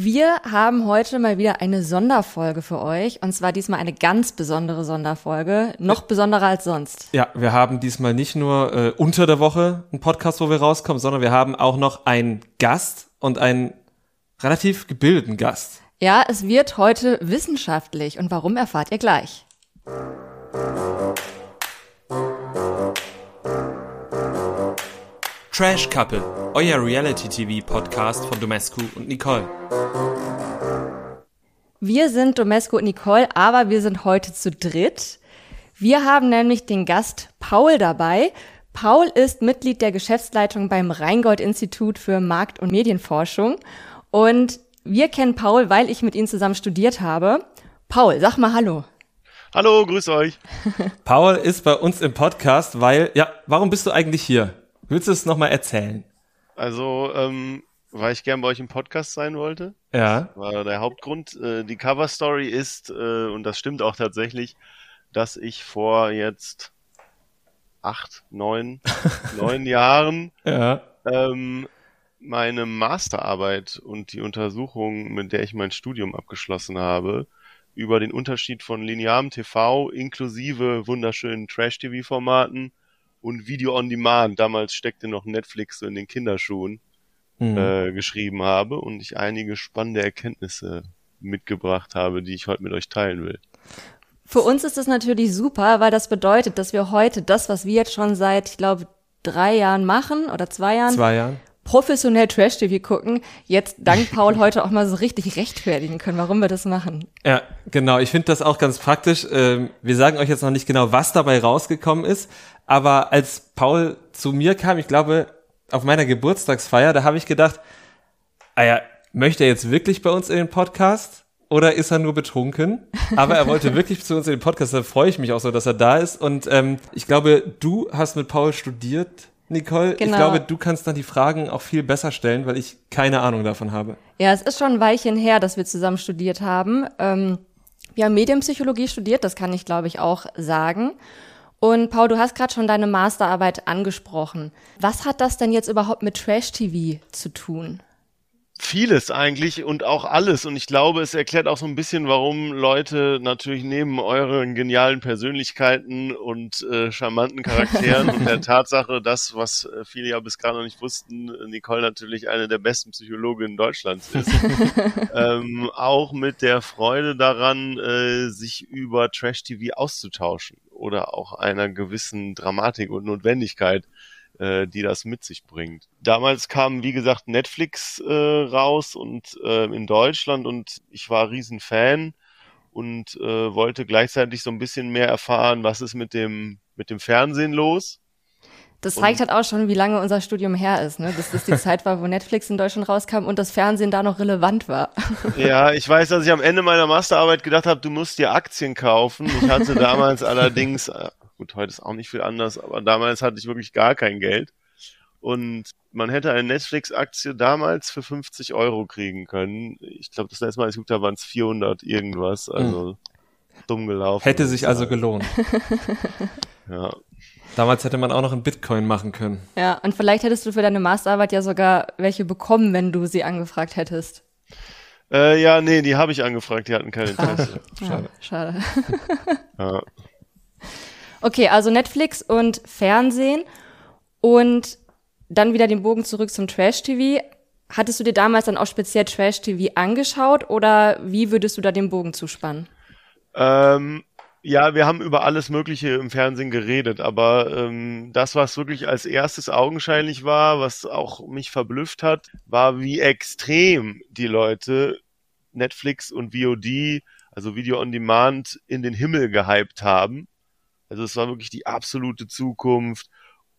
Wir haben heute mal wieder eine Sonderfolge für euch und zwar diesmal eine ganz besondere Sonderfolge, noch besonderer als sonst. Ja, wir haben diesmal nicht nur äh, unter der Woche einen Podcast, wo wir rauskommen, sondern wir haben auch noch einen Gast und einen relativ gebildeten Gast. Ja, es wird heute wissenschaftlich und warum erfahrt ihr gleich. Trash Couple, euer Reality-TV-Podcast von Domescu und Nicole. Wir sind Domescu und Nicole, aber wir sind heute zu dritt. Wir haben nämlich den Gast Paul dabei. Paul ist Mitglied der Geschäftsleitung beim Rheingold-Institut für Markt- und Medienforschung. Und wir kennen Paul, weil ich mit ihm zusammen studiert habe. Paul, sag mal Hallo. Hallo, grüß euch. Paul ist bei uns im Podcast, weil, ja, warum bist du eigentlich hier? Willst du es nochmal erzählen? Also, ähm, weil ich gern bei euch im Podcast sein wollte. Ja. War der Hauptgrund. Äh, die Cover Story ist, äh, und das stimmt auch tatsächlich, dass ich vor jetzt acht, neun, neun Jahren Ja. ähm, meine Masterarbeit und die Untersuchung, mit der ich mein Studium abgeschlossen habe, über den Unterschied von linearem TV inklusive wunderschönen Trash-TV-Formaten und Video on Demand, damals steckte noch Netflix so in den Kinderschuhen, Hm. äh, geschrieben habe und ich einige spannende Erkenntnisse mitgebracht habe, die ich heute mit euch teilen will. Für uns ist das natürlich super, weil das bedeutet, dass wir heute das, was wir jetzt schon seit, ich glaube, drei Jahren machen oder zwei Jahren, Zwei Jahren. Professionell Trash-TV gucken, jetzt dank Paul heute auch mal so richtig rechtfertigen können, warum wir das machen. Ja, genau. Ich finde das auch ganz praktisch. Ähm, wir sagen euch jetzt noch nicht genau, was dabei rausgekommen ist, aber als Paul zu mir kam, ich glaube, auf meiner Geburtstagsfeier, da habe ich gedacht, ah ja, möchte er jetzt wirklich bei uns in den Podcast? Oder ist er nur betrunken? Aber er wollte wirklich zu uns in den Podcast, da freue ich mich auch so, dass er da ist. Und ähm, ich glaube, du hast mit Paul studiert, Nicole. Genau. Ich glaube, du kannst dann die Fragen auch viel besser stellen, weil ich keine Ahnung davon habe. Ja, es ist schon ein Weilchen her, dass wir zusammen studiert haben. Ähm, wir haben Medienpsychologie studiert, das kann ich, glaube ich, auch sagen. Und Paul, du hast gerade schon deine Masterarbeit angesprochen. Was hat das denn jetzt überhaupt mit Trash-TV zu tun? Vieles eigentlich und auch alles. Und ich glaube, es erklärt auch so ein bisschen, warum Leute natürlich neben euren genialen Persönlichkeiten und äh, charmanten Charakteren und der Tatsache, dass, was äh, viele ja bis gerade noch nicht wussten, Nicole natürlich eine der besten Psychologinnen Deutschlands ist, ähm, auch mit der Freude daran, äh, sich über Trash-TV auszutauschen oder auch einer gewissen Dramatik und Notwendigkeit äh, die das mit sich bringt. Damals kam, wie gesagt, Netflix äh, raus und äh, in Deutschland und ich war riesen Fan und äh, wollte gleichzeitig so ein bisschen mehr erfahren, was ist mit dem mit dem Fernsehen los. Das zeigt halt auch schon, wie lange unser Studium her ist, ne? Dass das die Zeit war, wo Netflix in Deutschland rauskam und das Fernsehen da noch relevant war. Ja, ich weiß, dass ich am Ende meiner Masterarbeit gedacht habe, du musst dir Aktien kaufen. Ich hatte damals allerdings, äh, gut, heute ist auch nicht viel anders, aber damals hatte ich wirklich gar kein Geld. Und man hätte eine Netflix-Aktie damals für 50 Euro kriegen können. Ich glaube, das letzte Mal, als ich habe, waren es 400 irgendwas. Also dumm gelaufen. Hätte sich also gelohnt. Ja. Damals hätte man auch noch einen Bitcoin machen können. Ja, und vielleicht hättest du für deine Masterarbeit ja sogar welche bekommen, wenn du sie angefragt hättest. Äh, ja, nee, die habe ich angefragt, die hatten kein Interesse. Ja, schade. Ja. Okay, also Netflix und Fernsehen und dann wieder den Bogen zurück zum Trash-TV. Hattest du dir damals dann auch speziell Trash-TV angeschaut oder wie würdest du da den Bogen zuspannen? Ähm, ja, wir haben über alles Mögliche im Fernsehen geredet, aber ähm, das, was wirklich als erstes augenscheinlich war, was auch mich verblüfft hat, war, wie extrem die Leute Netflix und VOD, also Video on Demand, in den Himmel gehypt haben. Also es war wirklich die absolute Zukunft,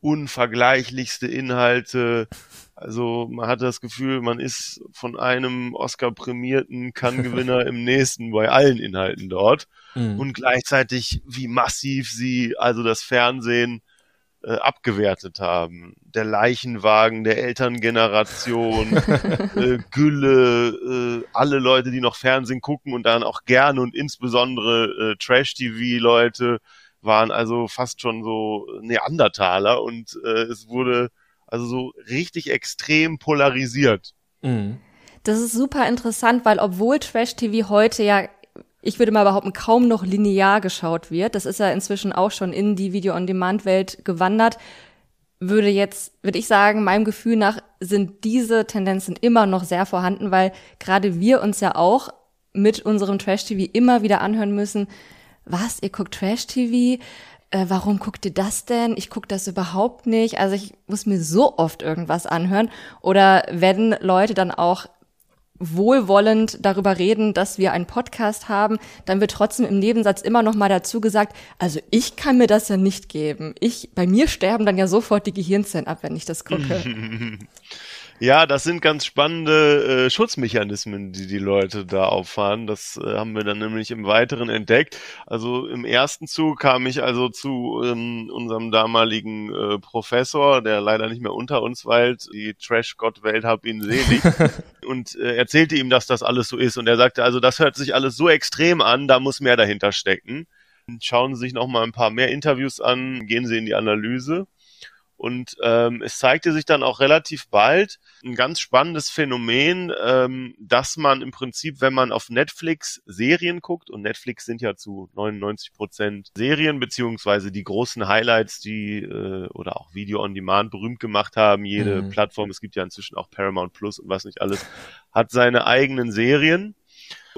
unvergleichlichste Inhalte. Also man hatte das Gefühl, man ist von einem Oscar-prämierten Cannes-Gewinner im nächsten bei allen Inhalten dort Mhm. und gleichzeitig, wie massiv sie also das Fernsehen äh, abgewertet haben. Der Leichenwagen der Elterngeneration, äh, Gülle, äh, alle Leute, die noch Fernsehen gucken und dann auch gerne und insbesondere äh, Trash-TV-Leute waren also fast schon so Neandertaler und äh, es wurde also so richtig extrem polarisiert. Mhm. Das ist super interessant, weil obwohl Trash-TV heute ja, ich würde mal behaupten, kaum noch linear geschaut wird, das ist ja inzwischen auch schon in die Video-on-Demand-Welt gewandert, würde jetzt, würde ich sagen, meinem Gefühl nach sind diese Tendenzen immer noch sehr vorhanden, weil gerade wir uns ja auch mit unserem Trash-TV immer wieder anhören müssen, was, ihr guckt Trash-TV? Äh, warum guckt ihr das denn? Ich gucke das überhaupt nicht. Also ich muss mir so oft irgendwas anhören. Oder wenn Leute dann auch wohlwollend darüber reden, dass wir einen Podcast haben, dann wird trotzdem im Nebensatz immer noch mal dazu gesagt, also ich kann mir das ja nicht geben. Ich, bei mir sterben dann ja sofort die Gehirnzellen ab, wenn ich das gucke. Ja, das sind ganz spannende äh, Schutzmechanismen, die die Leute da auffahren. Das äh, haben wir dann nämlich im Weiteren entdeckt. Also im ersten Zug kam ich also zu ähm, unserem damaligen äh, Professor, der leider nicht mehr unter uns weilt. Die Trash-Gott-Welt hab ihn selig. und äh, erzählte ihm, dass das alles so ist. Und er sagte, also das hört sich alles so extrem an, da muss mehr dahinter stecken. Schauen Sie sich noch mal ein paar mehr Interviews an, gehen Sie in die Analyse. Und ähm, es zeigte sich dann auch relativ bald ein ganz spannendes Phänomen, ähm, dass man im Prinzip, wenn man auf Netflix Serien guckt, und Netflix sind ja zu 99 Prozent Serien, beziehungsweise die großen Highlights, die äh, oder auch Video on Demand berühmt gemacht haben, jede mhm. Plattform, es gibt ja inzwischen auch Paramount Plus und was nicht alles, hat seine eigenen Serien.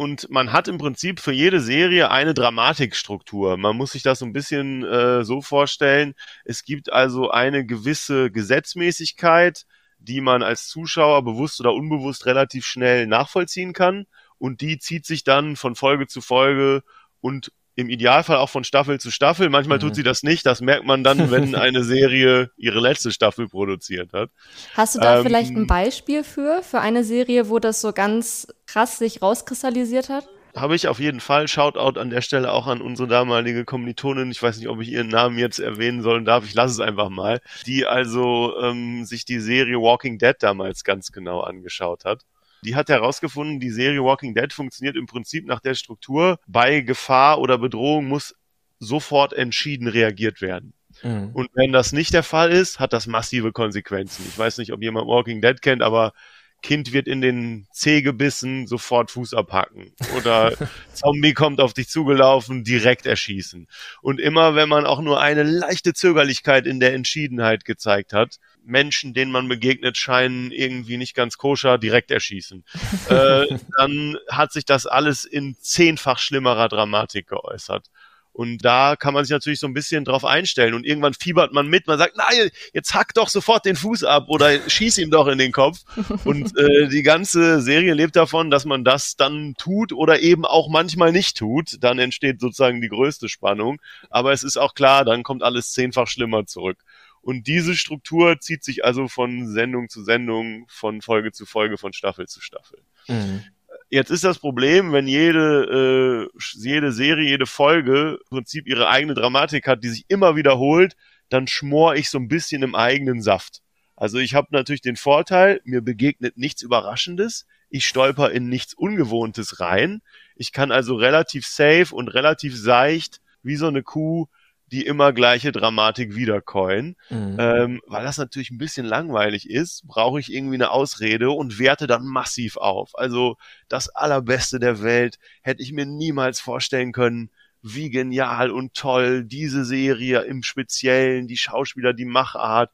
Und man hat im Prinzip für jede Serie eine Dramatikstruktur. Man muss sich das so ein bisschen äh, so vorstellen. Es gibt also eine gewisse Gesetzmäßigkeit, die man als Zuschauer bewusst oder unbewusst relativ schnell nachvollziehen kann. Und die zieht sich dann von Folge zu Folge und im Idealfall auch von Staffel zu Staffel. Manchmal mhm. tut sie das nicht. Das merkt man dann, wenn eine Serie ihre letzte Staffel produziert hat. Hast du da ähm, vielleicht ein Beispiel für, für eine Serie, wo das so ganz krass sich rauskristallisiert hat? Habe ich auf jeden Fall. Shoutout an der Stelle auch an unsere damalige Kommilitonin. Ich weiß nicht, ob ich ihren Namen jetzt erwähnen sollen darf. Ich lasse es einfach mal. Die also ähm, sich die Serie Walking Dead damals ganz genau angeschaut hat. Die hat herausgefunden, die Serie Walking Dead funktioniert im Prinzip nach der Struktur. Bei Gefahr oder Bedrohung muss sofort entschieden reagiert werden. Mhm. Und wenn das nicht der Fall ist, hat das massive Konsequenzen. Ich weiß nicht, ob jemand Walking Dead kennt, aber Kind wird in den Zeh gebissen, sofort Fuß abhacken. Oder Zombie kommt auf dich zugelaufen, direkt erschießen. Und immer, wenn man auch nur eine leichte Zögerlichkeit in der Entschiedenheit gezeigt hat, Menschen, denen man begegnet, scheinen irgendwie nicht ganz koscher, direkt erschießen. äh, dann hat sich das alles in zehnfach schlimmerer Dramatik geäußert. Und da kann man sich natürlich so ein bisschen drauf einstellen und irgendwann fiebert man mit, man sagt, nein, jetzt hack doch sofort den Fuß ab oder schieß ihm doch in den Kopf. Und äh, die ganze Serie lebt davon, dass man das dann tut oder eben auch manchmal nicht tut. Dann entsteht sozusagen die größte Spannung. Aber es ist auch klar, dann kommt alles zehnfach schlimmer zurück. Und diese Struktur zieht sich also von Sendung zu Sendung, von Folge zu Folge, von Staffel zu Staffel. Mhm. Jetzt ist das Problem, wenn jede, äh, jede Serie, jede Folge im Prinzip ihre eigene Dramatik hat, die sich immer wiederholt, dann schmor ich so ein bisschen im eigenen Saft. Also ich habe natürlich den Vorteil, mir begegnet nichts Überraschendes, ich stolper in nichts Ungewohntes rein. Ich kann also relativ safe und relativ seicht wie so eine Kuh die immer gleiche Dramatik wiederkäuen. Mhm. Ähm, weil das natürlich ein bisschen langweilig ist, brauche ich irgendwie eine Ausrede und werte dann massiv auf. Also das Allerbeste der Welt hätte ich mir niemals vorstellen können, wie genial und toll diese Serie im Speziellen, die Schauspieler, die Machart,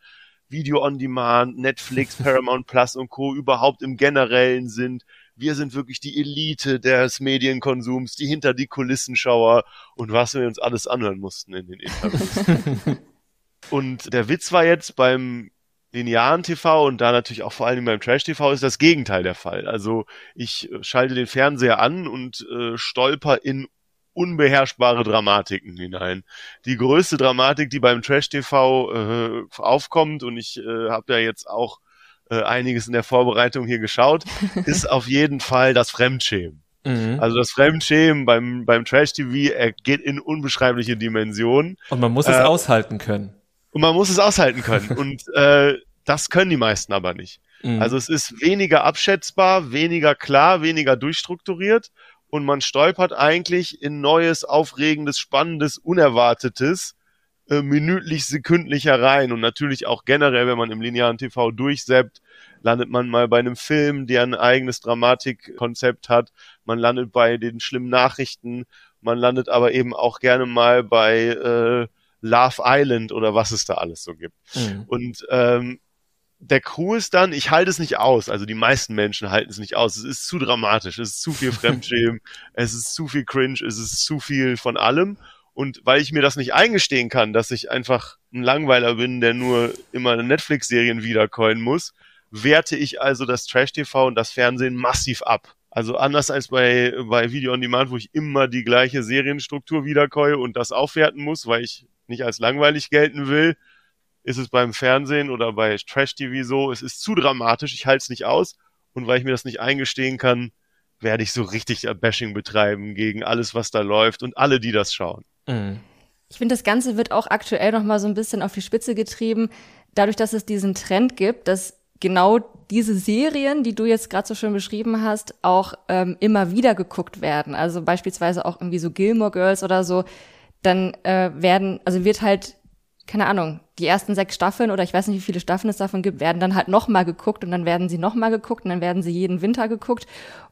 Video on Demand, Netflix, Paramount Plus und Co. überhaupt im Generellen sind wir sind wirklich die Elite des Medienkonsums, die hinter die Kulissenschauer und was wir uns alles anhören mussten in den Interviews. und der Witz war jetzt beim linearen TV und da natürlich auch vor allem beim Trash TV ist das Gegenteil der Fall. Also ich äh, schalte den Fernseher an und äh, stolper in unbeherrschbare Dramatiken hinein. Die größte Dramatik, die beim Trash TV äh, aufkommt und ich äh, habe ja jetzt auch äh, einiges in der Vorbereitung hier geschaut, ist auf jeden Fall das Fremdschämen. Mhm. Also das Fremdschämen beim, beim Trash-TV geht in unbeschreibliche Dimensionen. Und man muss es äh, aushalten können. Und man muss es aushalten können. und äh, das können die meisten aber nicht. Mhm. Also es ist weniger abschätzbar, weniger klar, weniger durchstrukturiert und man stolpert eigentlich in neues, aufregendes, spannendes, unerwartetes äh, minütlich, sekündlich herein und natürlich auch generell, wenn man im linearen TV durchseppt, landet man mal bei einem Film, der ein eigenes Dramatikkonzept hat. Man landet bei den schlimmen Nachrichten. Man landet aber eben auch gerne mal bei äh, Love Island oder was es da alles so gibt. Mhm. Und ähm, der Crew ist dann, ich halte es nicht aus, also die meisten Menschen halten es nicht aus. Es ist zu dramatisch, es ist zu viel Fremdschämen, es ist zu viel Cringe, es ist zu viel von allem. Und weil ich mir das nicht eingestehen kann, dass ich einfach ein Langweiler bin, der nur immer Netflix-Serien wiedercoin muss, werte ich also das Trash-TV und das Fernsehen massiv ab. Also anders als bei, bei Video on Demand, wo ich immer die gleiche Serienstruktur wiederkäue und das aufwerten muss, weil ich nicht als langweilig gelten will, ist es beim Fernsehen oder bei Trash-TV so, es ist zu dramatisch, ich halte es nicht aus und weil ich mir das nicht eingestehen kann, werde ich so richtig Bashing betreiben gegen alles, was da läuft und alle, die das schauen. Mhm. Ich finde, das Ganze wird auch aktuell noch mal so ein bisschen auf die Spitze getrieben, dadurch, dass es diesen Trend gibt, dass genau diese Serien, die du jetzt gerade so schön beschrieben hast, auch ähm, immer wieder geguckt werden. Also beispielsweise auch irgendwie so Gilmore Girls oder so. Dann äh, werden, also wird halt, keine Ahnung, die ersten sechs Staffeln oder ich weiß nicht, wie viele Staffeln es davon gibt, werden dann halt nochmal geguckt und dann werden sie nochmal geguckt und dann werden sie jeden Winter geguckt.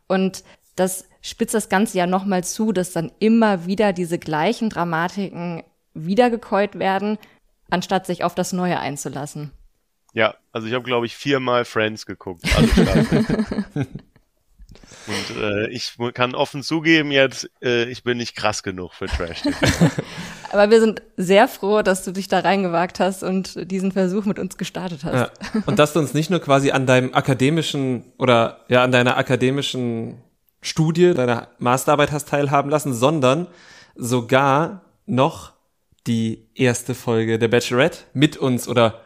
Und das spitzt das Ganze ja nochmal zu, dass dann immer wieder diese gleichen Dramatiken wiedergekäut werden, anstatt sich auf das Neue einzulassen. Ja, also ich habe, glaube ich, viermal Friends geguckt. Und äh, ich kann offen zugeben jetzt, äh, ich bin nicht krass genug für Trash. Aber wir sind sehr froh, dass du dich da reingewagt hast und diesen Versuch mit uns gestartet hast. Ja. Und dass du uns nicht nur quasi an deinem akademischen oder ja an deiner akademischen Studie, deiner Masterarbeit hast teilhaben lassen, sondern sogar noch die erste Folge der Bachelorette mit uns oder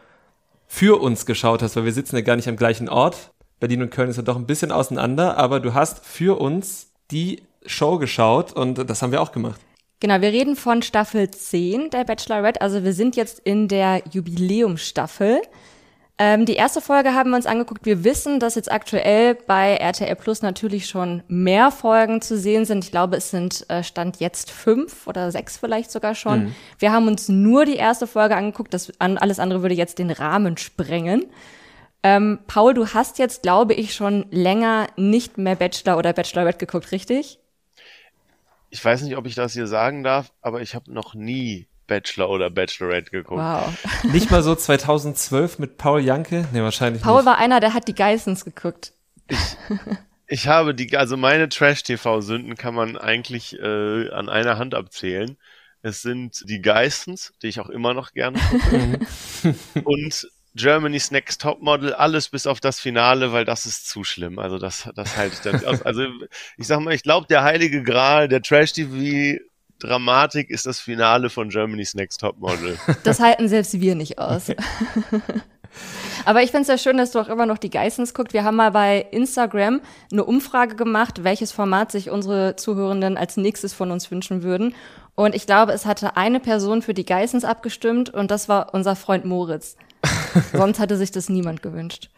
für uns geschaut hast, weil wir sitzen ja gar nicht am gleichen Ort. Berlin und Köln ist ja doch ein bisschen auseinander, aber du hast für uns die Show geschaut und das haben wir auch gemacht. Genau, wir reden von Staffel 10 der Bachelorette. Also wir sind jetzt in der Jubiläumsstaffel. Ähm, die erste Folge haben wir uns angeguckt. Wir wissen, dass jetzt aktuell bei RTL Plus natürlich schon mehr Folgen zu sehen sind. Ich glaube, es sind äh, Stand jetzt fünf oder sechs vielleicht sogar schon. Mhm. Wir haben uns nur die erste Folge angeguckt. Das, an, alles andere würde jetzt den Rahmen sprengen. Ähm, Paul, du hast jetzt, glaube ich, schon länger nicht mehr Bachelor oder Bachelorette geguckt, richtig? Ich weiß nicht, ob ich das hier sagen darf, aber ich habe noch nie Bachelor oder Bachelorette geguckt. Wow. Nicht mal so 2012 mit Paul Janke? Nee, wahrscheinlich Paul nicht. war einer, der hat die Geissens geguckt. Ich, ich habe die, also meine Trash-TV-Sünden kann man eigentlich äh, an einer Hand abzählen. Es sind die Geissens, die ich auch immer noch gerne gucke. Und Germany's Next Topmodel, alles bis auf das Finale, weil das ist zu schlimm. Also das, das halte ich dann aus. Also ich sag mal, ich glaube, der heilige Gral der Trash-TV Dramatik ist das Finale von Germany's Next Topmodel. Das halten selbst wir nicht aus. Aber ich finde es ja schön, dass du auch immer noch die Geissens guckt. Wir haben mal bei Instagram eine Umfrage gemacht, welches Format sich unsere Zuhörenden als nächstes von uns wünschen würden. Und ich glaube, es hatte eine Person für die Geissens abgestimmt und das war unser Freund Moritz. Sonst hatte sich das niemand gewünscht.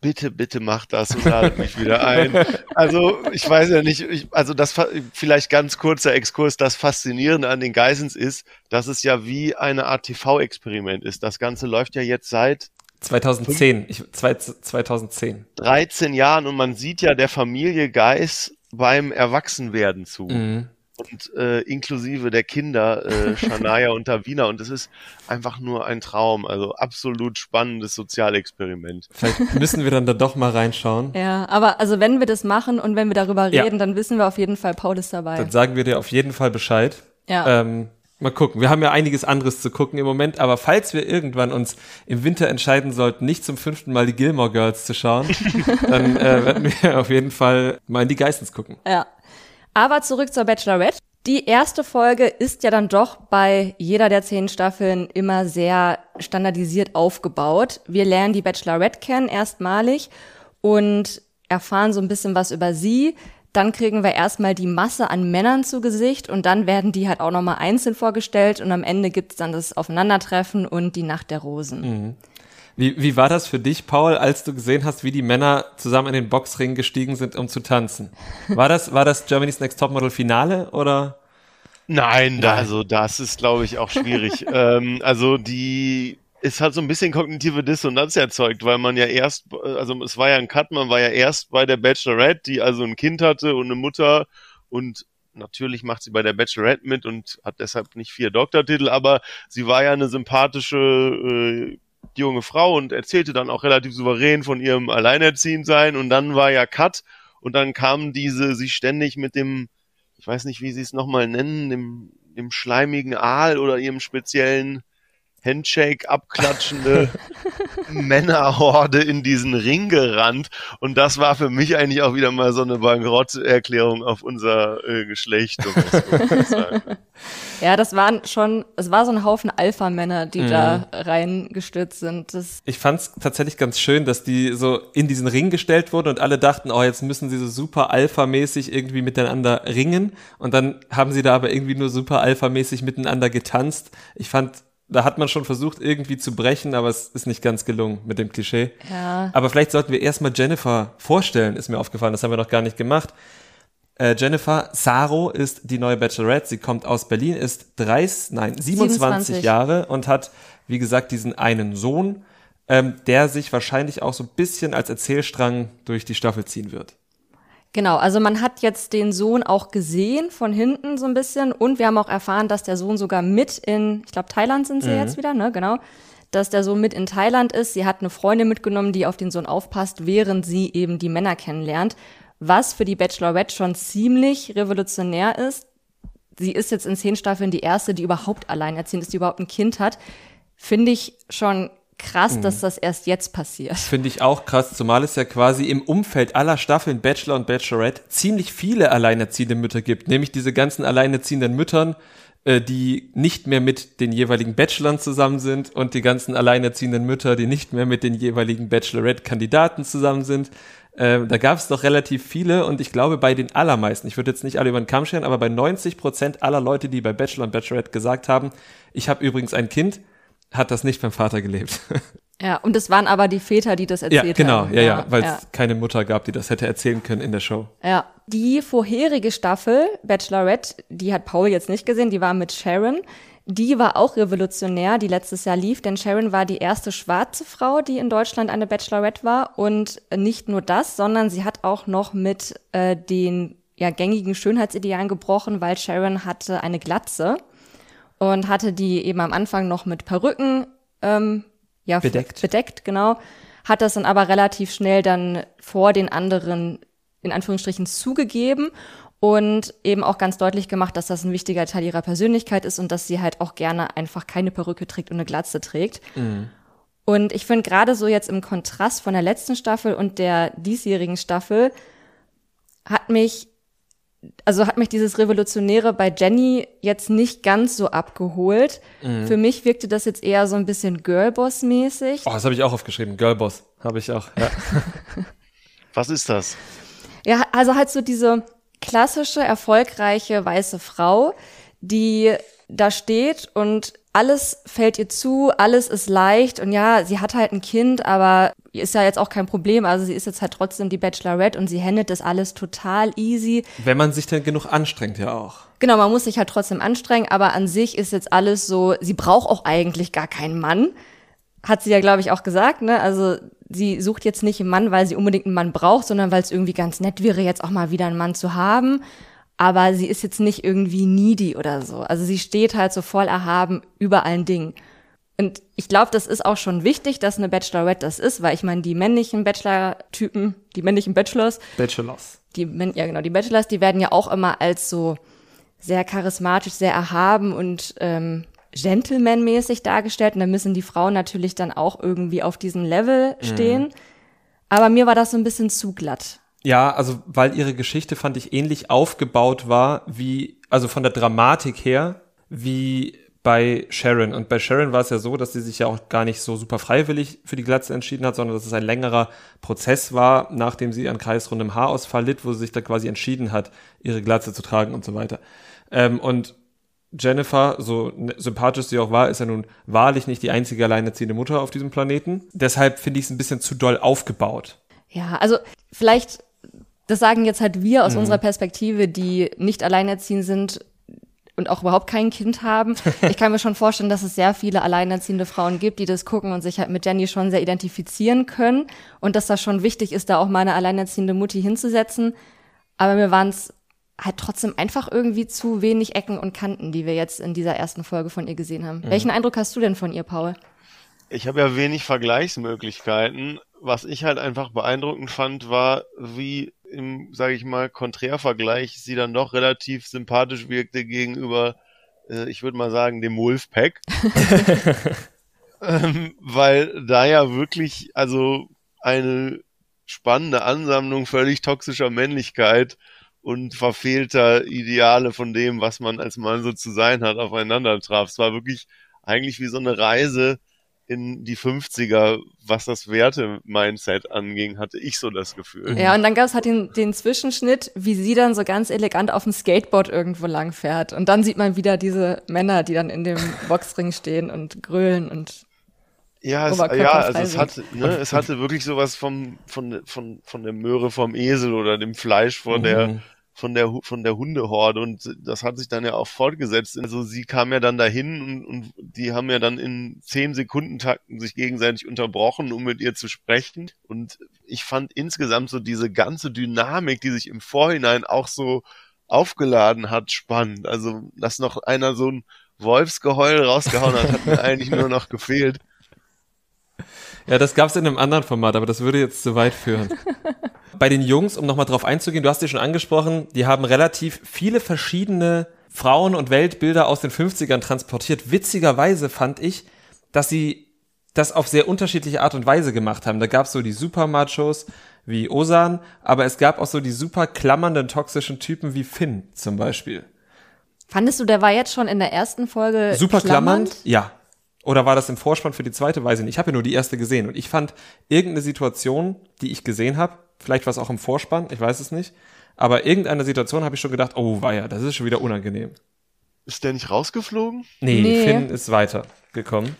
Bitte, bitte mach das und ladet mich wieder ein. Also, ich weiß ja nicht, ich, also das vielleicht ganz kurzer Exkurs, das Faszinierende an den Geisens ist, dass es ja wie eine Art TV-Experiment ist. Das Ganze läuft ja jetzt seit 2010, ich, 2010. 13 Jahren und man sieht ja der Familie Geis beim Erwachsenwerden zu. Mhm und äh, inklusive der Kinder, äh, Shania und Davina. Und es ist einfach nur ein Traum. Also absolut spannendes Sozialexperiment. Vielleicht müssen wir dann da doch mal reinschauen. Ja, aber also wenn wir das machen und wenn wir darüber reden, ja. dann wissen wir auf jeden Fall, Paul ist dabei. Dann sagen wir dir auf jeden Fall Bescheid. Ja. Ähm, mal gucken. Wir haben ja einiges anderes zu gucken im Moment, aber falls wir irgendwann uns im Winter entscheiden sollten, nicht zum fünften Mal die Gilmore Girls zu schauen, dann äh, werden wir auf jeden Fall mal in die Geistens gucken. Ja. Aber zurück zur Bachelorette. Die erste Folge ist ja dann doch bei jeder der zehn Staffeln immer sehr standardisiert aufgebaut. Wir lernen die Bachelorette kennen erstmalig und erfahren so ein bisschen was über sie. Dann kriegen wir erstmal die Masse an Männern zu Gesicht und dann werden die halt auch nochmal einzeln vorgestellt und am Ende gibt's dann das Aufeinandertreffen und die Nacht der Rosen. Mhm. Wie, wie war das für dich, Paul, als du gesehen hast, wie die Männer zusammen in den Boxring gestiegen sind, um zu tanzen? War das, war das Germany's Next Topmodel Finale oder? Nein, da, also das ist, glaube ich, auch schwierig. ähm, also die es hat so ein bisschen kognitive Dissonanz erzeugt, weil man ja erst, also es war ja ein Cut, man war ja erst bei der Bachelorette, die also ein Kind hatte und eine Mutter und natürlich macht sie bei der Bachelorette mit und hat deshalb nicht vier Doktortitel, aber sie war ja eine sympathische äh, junge Frau und erzählte dann auch relativ souverän von ihrem Alleinerziehendsein und dann war ja Cut und dann kam diese, sie ständig mit dem, ich weiß nicht, wie sie es nochmal nennen, dem, dem schleimigen Aal oder ihrem speziellen Handshake abklatschende Männerhorde in diesen Ring gerannt. Und das war für mich eigentlich auch wieder mal so eine Bankrotterklärung auf unser äh, Geschlecht. ja, das waren schon, es war so ein Haufen Alpha-Männer, die mhm. da reingestürzt sind. Das ich fand es tatsächlich ganz schön, dass die so in diesen Ring gestellt wurden und alle dachten, oh, jetzt müssen sie so super Alpha-mäßig irgendwie miteinander ringen. Und dann haben sie da aber irgendwie nur super Alpha-mäßig miteinander getanzt. Ich fand da hat man schon versucht, irgendwie zu brechen, aber es ist nicht ganz gelungen mit dem Klischee. Ja. Aber vielleicht sollten wir erstmal Jennifer vorstellen, ist mir aufgefallen. Das haben wir noch gar nicht gemacht. Äh, Jennifer Saro ist die neue Bachelorette. Sie kommt aus Berlin, ist 30, nein, 27, 27. Jahre und hat, wie gesagt, diesen einen Sohn, ähm, der sich wahrscheinlich auch so ein bisschen als Erzählstrang durch die Staffel ziehen wird. Genau, also man hat jetzt den Sohn auch gesehen von hinten so ein bisschen und wir haben auch erfahren, dass der Sohn sogar mit in, ich glaube Thailand sind sie mhm. jetzt wieder, ne, genau, dass der Sohn mit in Thailand ist. Sie hat eine Freundin mitgenommen, die auf den Sohn aufpasst, während sie eben die Männer kennenlernt, was für die Bachelorette schon ziemlich revolutionär ist. Sie ist jetzt in zehn Staffeln die erste, die überhaupt alleinerziehend ist, die überhaupt ein Kind hat. Finde ich schon krass, mhm. dass das erst jetzt passiert. Finde ich auch krass, zumal es ja quasi im Umfeld aller Staffeln Bachelor und Bachelorette ziemlich viele alleinerziehende Mütter gibt, nämlich diese ganzen alleinerziehenden Müttern, äh, die nicht mehr mit den jeweiligen Bachelorn zusammen sind und die ganzen alleinerziehenden Mütter, die nicht mehr mit den jeweiligen Bachelorette-Kandidaten zusammen sind. Äh, da gab es doch relativ viele und ich glaube bei den allermeisten, ich würde jetzt nicht alle über den Kamm scheren, aber bei 90 Prozent aller Leute, die bei Bachelor und Bachelorette gesagt haben, ich habe übrigens ein Kind, hat das nicht beim Vater gelebt. Ja, und es waren aber die Väter, die das erzählt ja, genau, haben. Ja, ja, ja, weil es ja. keine Mutter gab, die das hätte erzählen können in der Show. Ja, die vorherige Staffel, Bachelorette, die hat Paul jetzt nicht gesehen, die war mit Sharon. Die war auch revolutionär, die letztes Jahr lief, denn Sharon war die erste schwarze Frau, die in Deutschland eine Bachelorette war. Und nicht nur das, sondern sie hat auch noch mit äh, den ja, gängigen Schönheitsidealen gebrochen, weil Sharon hatte eine Glatze und hatte die eben am Anfang noch mit Perücken ähm, ja, bedeckt. bedeckt, genau. Hat das dann aber relativ schnell dann vor den anderen in Anführungsstrichen zugegeben und eben auch ganz deutlich gemacht, dass das ein wichtiger Teil ihrer Persönlichkeit ist und dass sie halt auch gerne einfach keine Perücke trägt und eine Glatze trägt. Mhm. Und ich finde gerade so jetzt im Kontrast von der letzten Staffel und der diesjährigen Staffel hat mich also hat mich dieses Revolutionäre bei Jenny jetzt nicht ganz so abgeholt. Mhm. Für mich wirkte das jetzt eher so ein bisschen Girlboss-mäßig. Oh, das habe ich auch aufgeschrieben. Girlboss habe ich auch. Ja. Was ist das? Ja, also halt so diese klassische, erfolgreiche weiße Frau, die da steht und alles fällt ihr zu, alles ist leicht und ja, sie hat halt ein Kind, aber ist ja jetzt auch kein Problem. Also sie ist jetzt halt trotzdem die Bachelorette und sie handelt das alles total easy. Wenn man sich denn genug anstrengt, ja auch. Genau, man muss sich halt trotzdem anstrengen, aber an sich ist jetzt alles so, sie braucht auch eigentlich gar keinen Mann. Hat sie ja, glaube ich, auch gesagt, ne? Also sie sucht jetzt nicht einen Mann, weil sie unbedingt einen Mann braucht, sondern weil es irgendwie ganz nett wäre, jetzt auch mal wieder einen Mann zu haben aber sie ist jetzt nicht irgendwie needy oder so. Also sie steht halt so voll erhaben über allen Dingen. Und ich glaube, das ist auch schon wichtig, dass eine Bachelorette das ist, weil ich meine, die männlichen Bachelor-Typen, die männlichen Bachelors, Bachelors, die ja genau, die Bachelors, die werden ja auch immer als so sehr charismatisch, sehr erhaben und ähm, Gentleman-mäßig dargestellt. Und da müssen die Frauen natürlich dann auch irgendwie auf diesem Level mhm. stehen. Mhm. Aber mir war das so ein bisschen zu glatt. Ja, also weil ihre Geschichte fand ich ähnlich aufgebaut war wie, also von der Dramatik her, wie bei Sharon. Und bei Sharon war es ja so, dass sie sich ja auch gar nicht so super freiwillig für die Glatze entschieden hat, sondern dass es ein längerer Prozess war, nachdem sie an kreisrundem Haarausfall litt, wo sie sich da quasi entschieden hat, ihre Glatze zu tragen und so weiter. Ähm, und Jennifer, so ne, sympathisch sie auch war, ist ja nun wahrlich nicht die einzige alleinerziehende Mutter auf diesem Planeten. Deshalb finde ich es ein bisschen zu doll aufgebaut. Ja, also vielleicht das sagen jetzt halt wir aus mhm. unserer Perspektive, die nicht alleinerziehend sind, und auch überhaupt kein Kind haben. Ich kann mir schon vorstellen, dass es sehr viele alleinerziehende Frauen gibt, die das gucken und sich halt mit Jenny schon sehr identifizieren können und dass das schon wichtig ist, da auch mal eine alleinerziehende Mutti hinzusetzen. Aber mir waren es halt trotzdem einfach irgendwie zu wenig Ecken und Kanten, die wir jetzt in dieser ersten Folge von ihr gesehen haben. Mhm. Welchen Eindruck hast du denn von ihr, Paul? Ich habe ja wenig Vergleichsmöglichkeiten. Was ich halt einfach beeindruckend fand, war, wie im, sage ich mal, Konträrvergleich sie dann doch relativ sympathisch wirkte gegenüber, äh, ich würde mal sagen, dem Wolfpack. ähm, weil da ja wirklich, also eine spannende Ansammlung völlig toxischer Männlichkeit und verfehlter Ideale von dem, was man als Mann so zu sein hat, aufeinander traf. Es war wirklich eigentlich wie so eine Reise in die 50er, was das Werte-Mindset anging, hatte ich so das Gefühl. Ja, und dann gab es halt den, den Zwischenschnitt, wie sie dann so ganz elegant auf dem Skateboard irgendwo lang fährt. Und dann sieht man wieder diese Männer, die dann in dem Boxring stehen und grölen und ja, es, ja, also es hatte, ne, es hatte wirklich sowas vom, von, von, von der Möhre vom Esel oder dem Fleisch vor mhm. der von der, von der Hundehorde und das hat sich dann ja auch fortgesetzt. Also sie kam ja dann dahin und, und die haben ja dann in zehn Sekunden Takten sich gegenseitig unterbrochen, um mit ihr zu sprechen. Und ich fand insgesamt so diese ganze Dynamik, die sich im Vorhinein auch so aufgeladen hat, spannend. Also, dass noch einer so ein Wolfsgeheul rausgehauen hat, hat mir eigentlich nur noch gefehlt. Ja, das gab es in einem anderen Format, aber das würde jetzt zu weit führen. Bei den Jungs, um nochmal drauf einzugehen, du hast die schon angesprochen, die haben relativ viele verschiedene Frauen- und Weltbilder aus den 50ern transportiert. Witzigerweise fand ich, dass sie das auf sehr unterschiedliche Art und Weise gemacht haben. Da gab es so die Supermachos wie Osan, aber es gab auch so die super klammernden, toxischen Typen wie Finn zum Beispiel. Fandest du, der war jetzt schon in der ersten Folge super klammernd? Ja, oder war das im Vorspann für die zweite? Weiß ich nicht. Ich habe ja nur die erste gesehen. Und ich fand irgendeine Situation, die ich gesehen habe, vielleicht war es auch im Vorspann, ich weiß es nicht, aber irgendeine Situation habe ich schon gedacht, oh weia, das ist schon wieder unangenehm. Ist der nicht rausgeflogen? Nee, nee. Finn ist weitergekommen.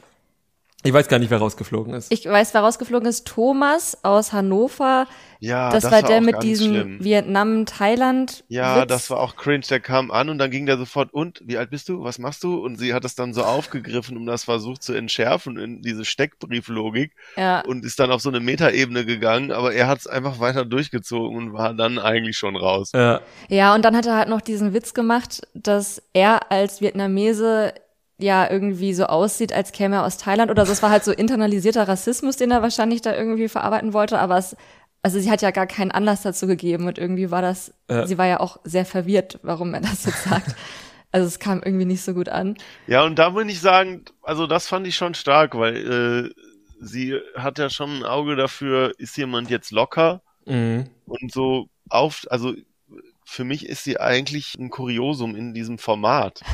Ich weiß gar nicht, wer rausgeflogen ist. Ich weiß, wer rausgeflogen ist. Thomas aus Hannover. Ja, das, das war, war der mit diesem Vietnam, Thailand. Ja, Witz. das war auch cringe. Der kam an und dann ging der sofort, und, wie alt bist du? Was machst du? Und sie hat es dann so aufgegriffen, um das versucht zu entschärfen in diese Steckbrieflogik. Ja. Und ist dann auf so eine Metaebene gegangen, aber er hat es einfach weiter durchgezogen und war dann eigentlich schon raus. Ja. ja, und dann hat er halt noch diesen Witz gemacht, dass er als Vietnamese ja irgendwie so aussieht, als käme er aus Thailand oder so. Es war halt so internalisierter Rassismus, den er wahrscheinlich da irgendwie verarbeiten wollte, aber es, also sie hat ja gar keinen Anlass dazu gegeben und irgendwie war das, ja. sie war ja auch sehr verwirrt, warum er das jetzt sagt. Also es kam irgendwie nicht so gut an. Ja, und da würde ich sagen, also das fand ich schon stark, weil äh, sie hat ja schon ein Auge dafür, ist jemand jetzt locker mhm. und so auf, also für mich ist sie eigentlich ein Kuriosum in diesem Format.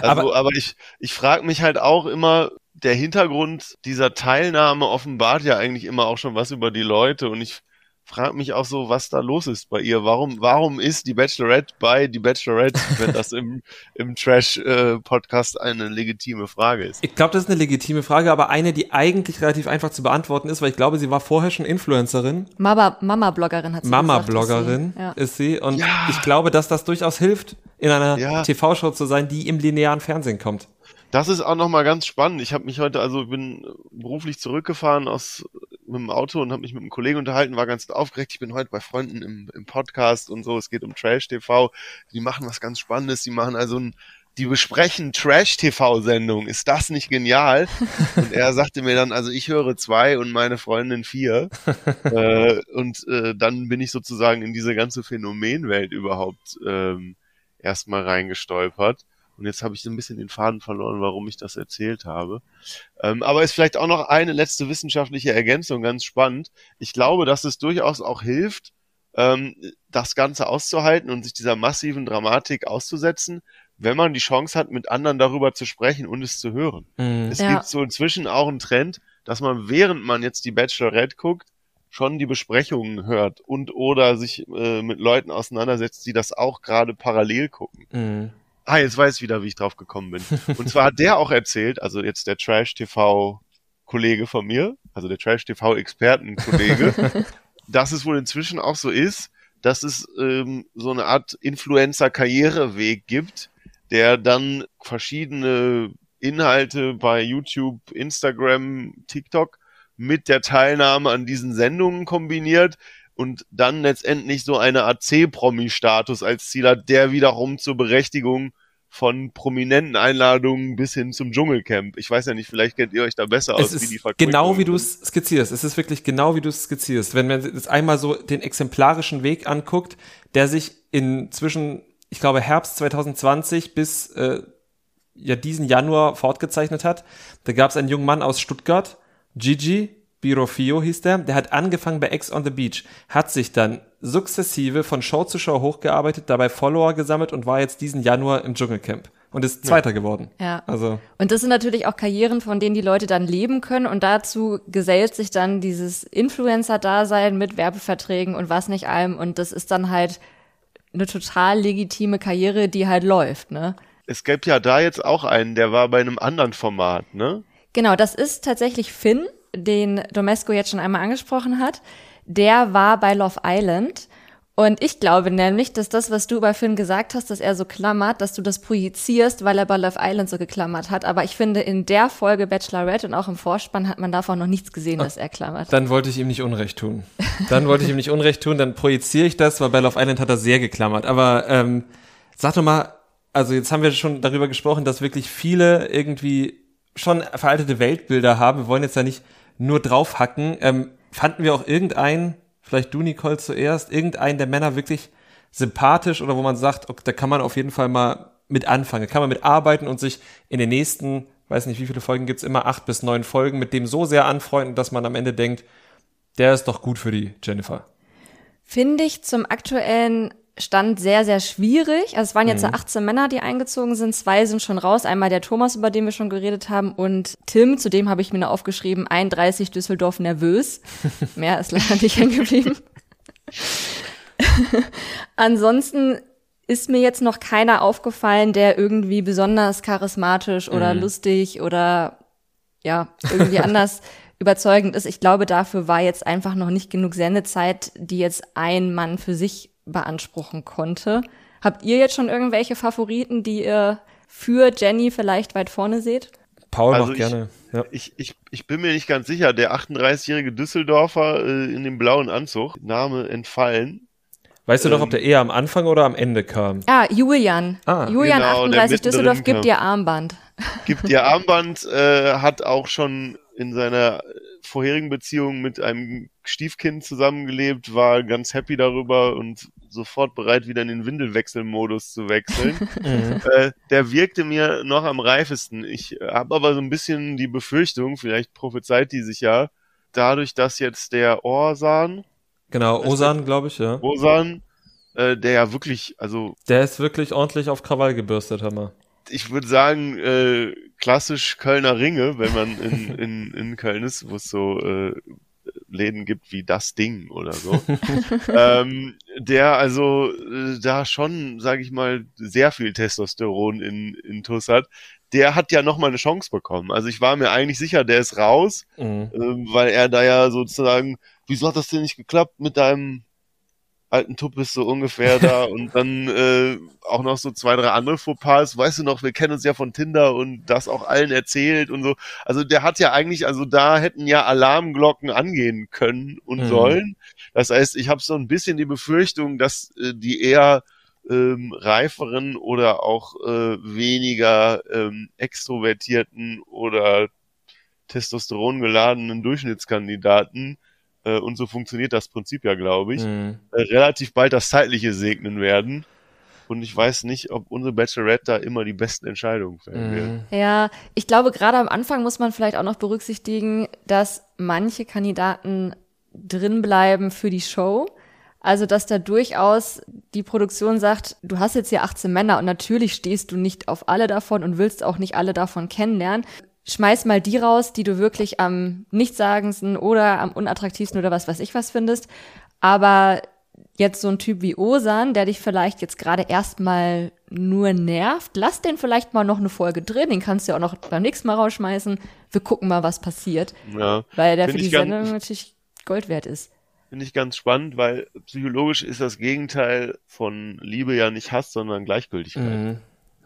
Also, aber, aber ich, ich frage mich halt auch immer, der Hintergrund dieser Teilnahme offenbart ja eigentlich immer auch schon was über die Leute und ich frage mich auch so, was da los ist bei ihr. Warum, warum ist die Bachelorette bei die Bachelorette, wenn das im, im Trash-Podcast äh, eine legitime Frage ist? Ich glaube, das ist eine legitime Frage, aber eine, die eigentlich relativ einfach zu beantworten ist, weil ich glaube, sie war vorher schon Influencerin. Mama-Bloggerin hat sie Mama-Bloggerin ist, ja. ist, sie. Und ja. ich glaube, dass das durchaus hilft, in einer ja. TV-Show zu sein, die im linearen Fernsehen kommt. Das ist auch nochmal ganz spannend. Ich habe mich heute, also bin beruflich zurückgefahren aus mit dem Auto und habe mich mit einem Kollegen unterhalten, war ganz aufgeregt. Ich bin heute bei Freunden im, im Podcast und so. Es geht um Trash TV. Die machen was ganz Spannendes. Die machen also ein, die besprechen Trash-TV-Sendungen. Ist das nicht genial? Und er sagte mir dann, also ich höre zwei und meine Freundin vier. äh, und äh, dann bin ich sozusagen in diese ganze Phänomenwelt überhaupt ähm, erstmal reingestolpert. Und jetzt habe ich so ein bisschen den Faden verloren, warum ich das erzählt habe. Ähm, aber ist vielleicht auch noch eine letzte wissenschaftliche Ergänzung, ganz spannend. Ich glaube, dass es durchaus auch hilft, ähm, das Ganze auszuhalten und sich dieser massiven Dramatik auszusetzen, wenn man die Chance hat, mit anderen darüber zu sprechen und es zu hören. Mhm. Es ja. gibt so inzwischen auch einen Trend, dass man, während man jetzt die Bachelorette guckt, schon die Besprechungen hört und oder sich äh, mit Leuten auseinandersetzt, die das auch gerade parallel gucken. Mhm. Ah, jetzt weiß ich wieder, wie ich drauf gekommen bin. Und zwar hat der auch erzählt, also jetzt der Trash TV Kollege von mir, also der Trash TV Experten Kollege, dass es wohl inzwischen auch so ist, dass es ähm, so eine Art Influencer Karriereweg gibt, der dann verschiedene Inhalte bei YouTube, Instagram, TikTok mit der Teilnahme an diesen Sendungen kombiniert und dann letztendlich so eine AC-Promi-Status als Ziel hat, der wiederum zur Berechtigung von prominenten Einladungen bis hin zum Dschungelcamp. Ich weiß ja nicht, vielleicht kennt ihr euch da besser es aus, wie die Verquickung Genau wie du es skizzierst. Es ist wirklich genau wie du es skizzierst. Wenn man jetzt einmal so den exemplarischen Weg anguckt, der sich in zwischen, ich glaube, Herbst 2020 bis äh, ja diesen Januar fortgezeichnet hat. Da gab es einen jungen Mann aus Stuttgart, Gigi Birofio hieß der, der hat angefangen bei X on the Beach, hat sich dann sukzessive von Show zu Show hochgearbeitet, dabei Follower gesammelt und war jetzt diesen Januar im Dschungelcamp und ist Zweiter ja. geworden. Ja. Also. Und das sind natürlich auch Karrieren, von denen die Leute dann leben können und dazu gesellt sich dann dieses Influencer-Dasein mit Werbeverträgen und was nicht allem und das ist dann halt eine total legitime Karriere, die halt läuft, ne? Es gab ja da jetzt auch einen, der war bei einem anderen Format, ne? Genau, das ist tatsächlich Finn, den Domesco jetzt schon einmal angesprochen hat. Der war bei Love Island. Und ich glaube nämlich, dass das, was du über Finn gesagt hast, dass er so klammert, dass du das projizierst, weil er bei Love Island so geklammert hat. Aber ich finde, in der Folge Bachelorette und auch im Vorspann hat man davon noch nichts gesehen, dass er klammert. Dann wollte ich ihm nicht Unrecht tun. Dann wollte ich ihm nicht Unrecht tun, dann projiziere ich das, weil bei Love Island hat er sehr geklammert. Aber ähm, sag doch mal, also jetzt haben wir schon darüber gesprochen, dass wirklich viele irgendwie schon veraltete Weltbilder haben. Wir wollen jetzt ja nicht nur draufhacken. Ähm, fanden wir auch irgendeinen, vielleicht du Nicole zuerst, irgendeinen der Männer wirklich sympathisch oder wo man sagt, okay, da kann man auf jeden Fall mal mit anfangen, da kann man mit arbeiten und sich in den nächsten, weiß nicht wie viele Folgen gibt's immer acht bis neun Folgen, mit dem so sehr anfreunden, dass man am Ende denkt, der ist doch gut für die Jennifer. Finde ich zum aktuellen Stand sehr, sehr schwierig. Also es waren jetzt mhm. 18 Männer, die eingezogen sind. Zwei sind schon raus. Einmal der Thomas, über den wir schon geredet haben, und Tim, zu dem habe ich mir noch aufgeschrieben, 31 Düsseldorf nervös. Mehr ist leider nicht hängen geblieben. Ansonsten ist mir jetzt noch keiner aufgefallen, der irgendwie besonders charismatisch oder mhm. lustig oder ja, irgendwie anders überzeugend ist. Ich glaube, dafür war jetzt einfach noch nicht genug Sendezeit, die jetzt ein Mann für sich beanspruchen konnte. Habt ihr jetzt schon irgendwelche Favoriten, die ihr für Jenny vielleicht weit vorne seht? Paul also macht gerne. Ja. Ich, ich, ich bin mir nicht ganz sicher. Der 38-jährige Düsseldorfer äh, in dem blauen Anzug, Name entfallen. Weißt du noch, ob der eher am Anfang oder am Ende kam? Ah, Julian. Ah. Julian genau, 38 Düsseldorf gibt ihr Armband. Gibt ihr Armband, äh, hat auch schon in seiner vorherigen Beziehung mit einem Stiefkind zusammengelebt, war ganz happy darüber und sofort bereit, wieder in den Windelwechselmodus zu wechseln. Mhm. äh, der wirkte mir noch am reifesten. Ich habe aber so ein bisschen die Befürchtung, vielleicht prophezeit die sich ja, dadurch, dass jetzt der Orsan. Genau, Osan, glaube ich, ja. Osan, äh, der ja wirklich, also. Der ist wirklich ordentlich auf Krawall gebürstet, Hammer. Ich würde sagen, äh, klassisch Kölner Ringe, wenn man in, in, in Köln ist, wo es so äh, Läden gibt wie das Ding oder so. ähm, der also äh, da schon, sage ich mal, sehr viel Testosteron in, in Tuss hat. Der hat ja noch mal eine Chance bekommen. Also ich war mir eigentlich sicher, der ist raus, mhm. äh, weil er da ja sozusagen, wieso hat das denn nicht geklappt mit deinem alten Tuppis so ungefähr da und dann äh, auch noch so zwei, drei andere Fauxpas. Weißt du noch, wir kennen uns ja von Tinder und das auch allen erzählt und so. Also der hat ja eigentlich, also da hätten ja Alarmglocken angehen können und mhm. sollen. Das heißt, ich habe so ein bisschen die Befürchtung, dass äh, die eher ähm, reiferen oder auch äh, weniger ähm, extrovertierten oder Testosteron geladenen Durchschnittskandidaten äh, und so funktioniert das Prinzip ja, glaube ich, mhm. äh, relativ bald das Zeitliche segnen werden. Und ich weiß nicht, ob unsere Bachelorette da immer die besten Entscheidungen fällen mhm. wird. Ja, ich glaube, gerade am Anfang muss man vielleicht auch noch berücksichtigen, dass manche Kandidaten drinbleiben für die Show. Also, dass da durchaus die Produktion sagt, du hast jetzt hier 18 Männer und natürlich stehst du nicht auf alle davon und willst auch nicht alle davon kennenlernen schmeiß mal die raus, die du wirklich am nichtssagendsten oder am unattraktivsten oder was weiß ich was findest. Aber jetzt so ein Typ wie Osan, der dich vielleicht jetzt gerade erstmal nur nervt, lass den vielleicht mal noch eine Folge drin, den kannst du ja auch noch beim nächsten Mal rausschmeißen. Wir gucken mal, was passiert. Ja, weil der für die Sendung natürlich Gold wert ist. Finde ich ganz spannend, weil psychologisch ist das Gegenteil von Liebe ja nicht Hass, sondern Gleichgültigkeit. Mhm.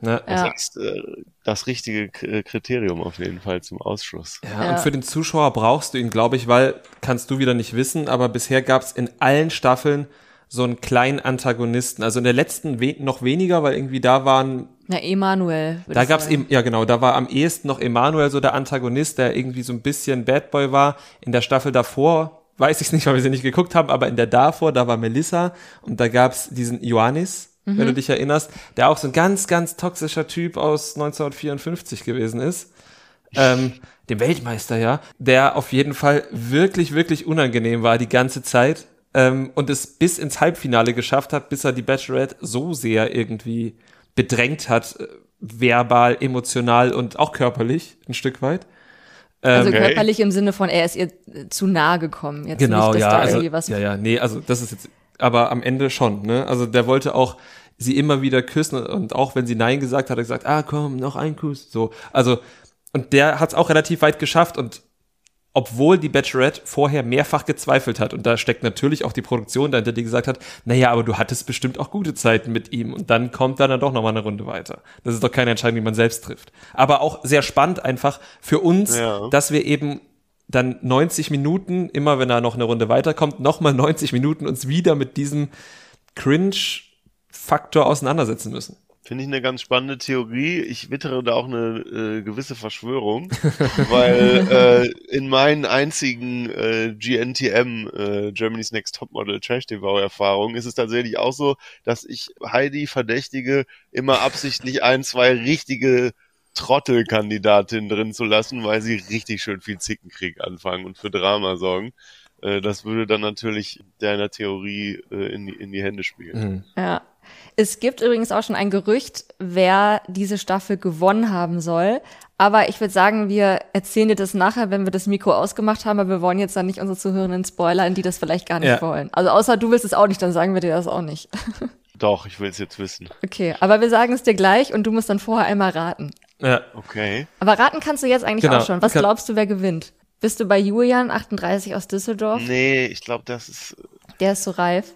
Ne? Das Ja. ist äh, das richtige äh, Kriterium auf jeden Fall zum Ausschluss. Ja, Ja. und für den Zuschauer brauchst du ihn, glaube ich, weil, kannst du wieder nicht wissen, aber bisher gab es in allen Staffeln so einen kleinen Antagonisten. Also in der letzten we noch weniger, weil irgendwie da waren, Na, Emanuel. da gab es eben, ja genau, da war am ehesten noch Emanuel so der Antagonist, der irgendwie so ein bisschen Bad Boy war. In der Staffel davor, weiß ich nicht, weil wir sie nicht geguckt haben, aber in der davor, da war Melissa und da gab es diesen Ioannis, wenn du dich erinnerst, der auch so ein ganz, ganz toxischer Typ aus 1954 gewesen ist ähm, dem Weltmeister, ja, der auf jeden Fall wirklich, wirklich unangenehm war die ganze Zeit ähm, und es bis ins Halbfinale geschafft hat, bis er die Bachelorette so sehr irgendwie bedrängt hat, äh, verbal, emotional und auch körperlich ein Stück weit. Also Okay. körperlich im Sinne von, er ist ihr zu nahe gekommen. Jetzt Genau, nicht, dass ja, da also, irgendwie was ja, ja, nee, also das ist jetzt, aber am Ende schon, ne? Also der wollte auch sie immer wieder küssen und auch wenn sie Nein gesagt hat, hat er gesagt, ah komm, noch ein Kuss, so. Also, und der hat es auch relativ weit geschafft und obwohl die Bachelorette vorher mehrfach gezweifelt hat und da steckt natürlich auch die Produktion dahinter, die gesagt hat, naja, aber du hattest bestimmt auch gute Zeiten mit ihm und dann kommt dann doch nochmal eine Runde weiter. Das ist doch keine Entscheidung, die man selbst trifft. Aber auch sehr spannend einfach für uns, Ja. dass wir eben dann 90 Minuten, immer wenn er noch eine Runde weiterkommt, nochmal 90 Minuten uns wieder mit diesem Cringe-Faktor auseinandersetzen müssen. Finde ich eine ganz spannende Theorie. Ich wittere da auch eine äh, gewisse Verschwörung, weil äh, in meinen einzigen äh, GNTM, äh, Germany's Next Topmodel Trash TV Erfahrungen, ist es tatsächlich auch so, dass ich Heidi verdächtige, immer absichtlich ein, zwei richtige Trottelkandidatinnen drin zu lassen, weil sie richtig schön viel Zickenkrieg anfangen und für Drama sorgen. Äh, das würde dann natürlich deiner Theorie äh, in, die, in die Hände spielen. Ja. Es gibt übrigens auch schon ein Gerücht, wer diese Staffel gewonnen haben soll. Aber ich würde sagen, wir erzählen dir das nachher, wenn wir das Mikro ausgemacht haben, aber wir wollen jetzt dann nicht unsere Zuhörenden spoilern, die das vielleicht gar nicht Ja. wollen. Also außer du willst es auch nicht, dann sagen wir dir das auch nicht. Doch, ich will es jetzt wissen. Okay, aber wir sagen es dir gleich und du musst dann vorher einmal raten. Ja, Okay. Aber raten kannst du jetzt eigentlich Genau. auch schon. Was glaubst du, wer gewinnt? Bist du bei Julian, 38 aus Düsseldorf? Nee, ich glaube, das ist, Der ist so reif.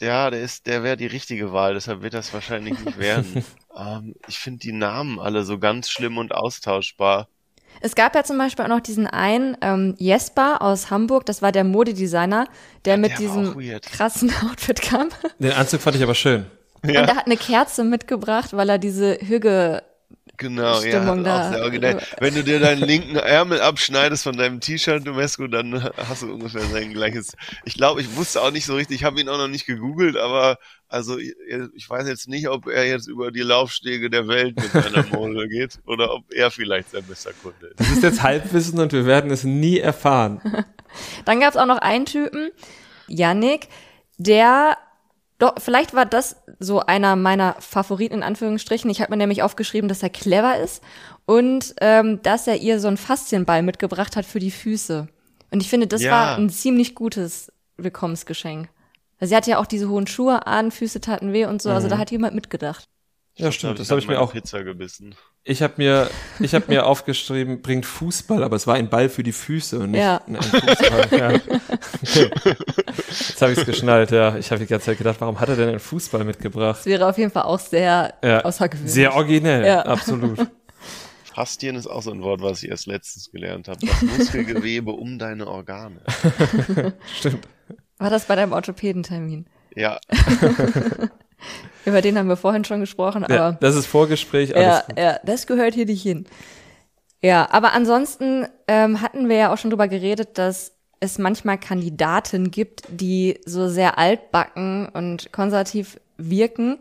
ja, der ist, der wäre die richtige Wahl, deshalb wird das wahrscheinlich nicht werden. ähm, ich finde die Namen alle so ganz schlimm und austauschbar. Es gab ja zum Beispiel auch noch diesen einen ähm, Jesper aus Hamburg, das war der Modedesigner, der mit der diesem krassen Outfit kam. den Anzug fand ich aber schön. Und er hat eine Kerze mitgebracht, weil er diese Hüge. Genau, Stimmung ja, da. auch sehr originell. Wenn du dir deinen linken Ärmel abschneidest von deinem T-Shirt, Domesco, dann hast du ungefähr sein gleiches. Ich glaube, ich wusste auch nicht so richtig, ich habe ihn auch noch nicht gegoogelt, aber also ich ich weiß jetzt nicht, ob er jetzt über die Laufstege der Welt mit seiner Mode geht oder ob er vielleicht sein bester Kunde ist. Das ist jetzt Halbwissen und wir werden es nie erfahren. Dann gab es auch noch einen Typen, Yannick, der doch, vielleicht war das so einer meiner Favoriten in Anführungsstrichen. Ich habe mir nämlich aufgeschrieben, dass er clever ist und ähm, dass er ihr so einen Faszienball mitgebracht hat für die Füße. Und ich finde, das Ja. war ein ziemlich gutes Willkommensgeschenk. Also sie hatte ja auch diese hohen Schuhe an, Füße taten weh und so, also da hat jemand mitgedacht. Ja, stimmt. Das Da habe ich mir auch. Pizza gebissen. Ich habe mir, ich habe mir aufgeschrieben, bringt Fußball, aber es war ein Ball für die Füße und nicht Ja. ein Fußball. Ja. Jetzt habe ich es geschnallt. Ja, ich habe die ganze Zeit gedacht, warum hat er denn einen Fußball mitgebracht? Das wäre auf jeden Fall auch sehr Ja. außergewöhnlich. Sehr originell, Ja. absolut. Faszien ist auch so ein Wort, was ich erst letztens gelernt habe. Das Muskelgewebe um deine Organe. Stimmt. War das bei deinem Orthopädentermin? Ja, Über den haben wir vorhin schon gesprochen, aber Ja, das ist Vorgespräch, alles ja, ja, das gehört hier nicht hin. Ja, aber ansonsten ähm, hatten wir ja auch schon drüber geredet, dass es manchmal Kandidaten gibt, die so sehr altbacken und konservativ wirken,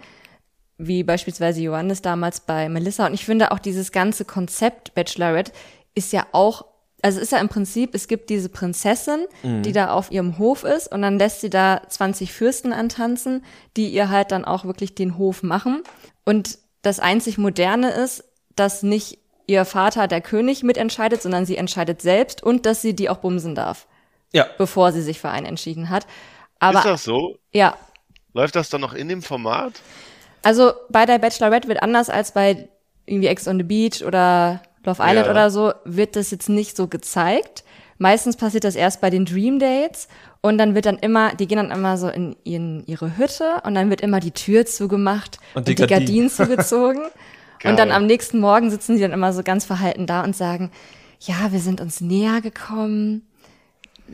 wie beispielsweise Johannes damals bei Melissa. Und ich finde auch dieses ganze Konzept Bachelorette ist ja auch, also ist ja im Prinzip, es gibt diese Prinzessin, die da auf ihrem Hof ist und dann lässt sie da 20 Fürsten antanzen, die ihr halt dann auch wirklich den Hof machen. Und das einzig Moderne ist, dass nicht ihr Vater der König mitentscheidet, sondern sie entscheidet selbst und dass sie die auch bumsen darf, Ja, bevor sie sich für einen entschieden hat. Aber ist das so? ja, Läuft das dann noch in dem Format? also bei der Bachelorette wird anders als bei irgendwie Ex on the Beach oder Love Island Ja. oder so, wird das jetzt nicht so gezeigt. Meistens passiert das erst bei den Dream Dates und dann wird dann immer, die gehen dann immer so in, in ihre Hütte und dann wird immer die Tür zugemacht Und und die die, Gardinen. Gardinen zugezogen. Und dann am nächsten Morgen sitzen sie dann immer so ganz verhalten da und sagen, ja, wir sind uns näher gekommen,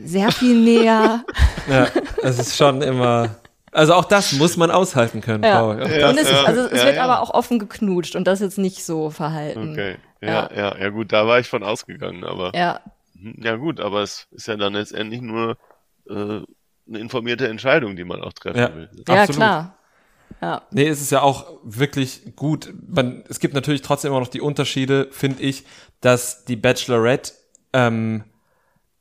sehr viel näher. ja, es ist schon immer. Also auch das muss man aushalten können, ja. Paul. Ja, und es, ist, also es ja, wird aber auch offen geknutscht und das jetzt nicht so verhalten. Okay, ja, ja, ja, gut, da war ich von ausgegangen, aber. Ja. Ja gut, aber es ist ja dann letztendlich nur äh, eine informierte Entscheidung, die man auch treffen ja. will. Ja, Absolut. klar. Ja. Nee, es ist ja auch wirklich gut. Man, es gibt natürlich trotzdem immer noch die Unterschiede, finde ich, dass die Bachelorette ähm,